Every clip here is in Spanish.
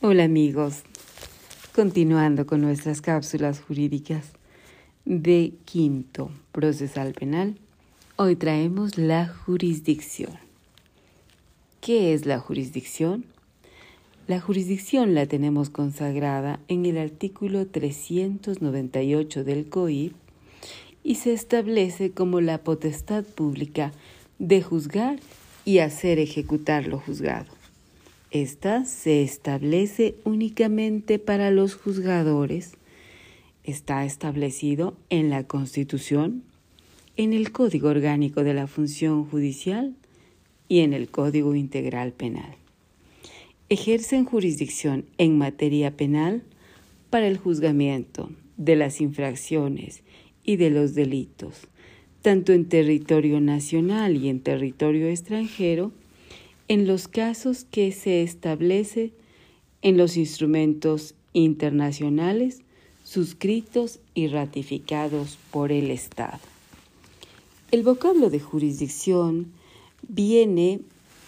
Hola amigos, continuando con nuestras cápsulas jurídicas de quinto procesal penal, hoy traemos la jurisdicción. ¿Qué es la jurisdicción? La jurisdicción la tenemos consagrada en el artículo 398 del COIP y se establece como la potestad pública de juzgar y hacer ejecutar lo juzgado. Esta se establece únicamente para los juzgadores. Está establecido en la Constitución, en el Código Orgánico de la Función Judicial y en el Código Integral Penal. Ejercen jurisdicción en materia penal para el juzgamiento de las infracciones y de los delitos, tanto en territorio nacional y en territorio extranjero, en los casos que se establece en los instrumentos internacionales suscritos y ratificados por el Estado. El vocablo de jurisdicción viene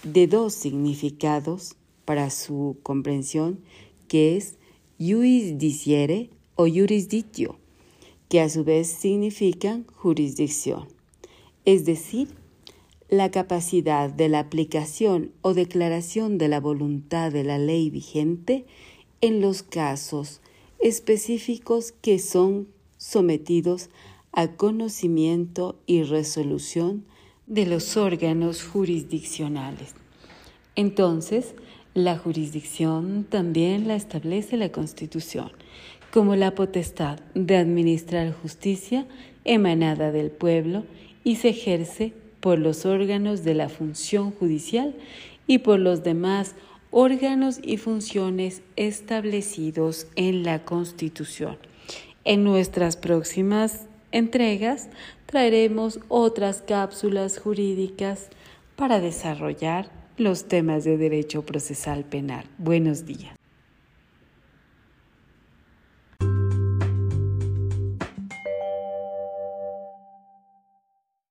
de dos significados para su comprensión, que es jurisdiciere o jurisdictio, que a su vez significan jurisdicción, es decir, la capacidad de la aplicación o declaración de la voluntad de la ley vigente en los casos específicos que son sometidos a conocimiento y resolución de los órganos jurisdiccionales. Entonces, la jurisdicción también la establece la Constitución como la potestad de administrar justicia emanada del pueblo y se ejerce por los órganos de la función judicial y por los demás órganos y funciones establecidos en la Constitución. En nuestras próximas entregas traeremos otras cápsulas jurídicas para desarrollar los temas de derecho procesal penal. Buenos días.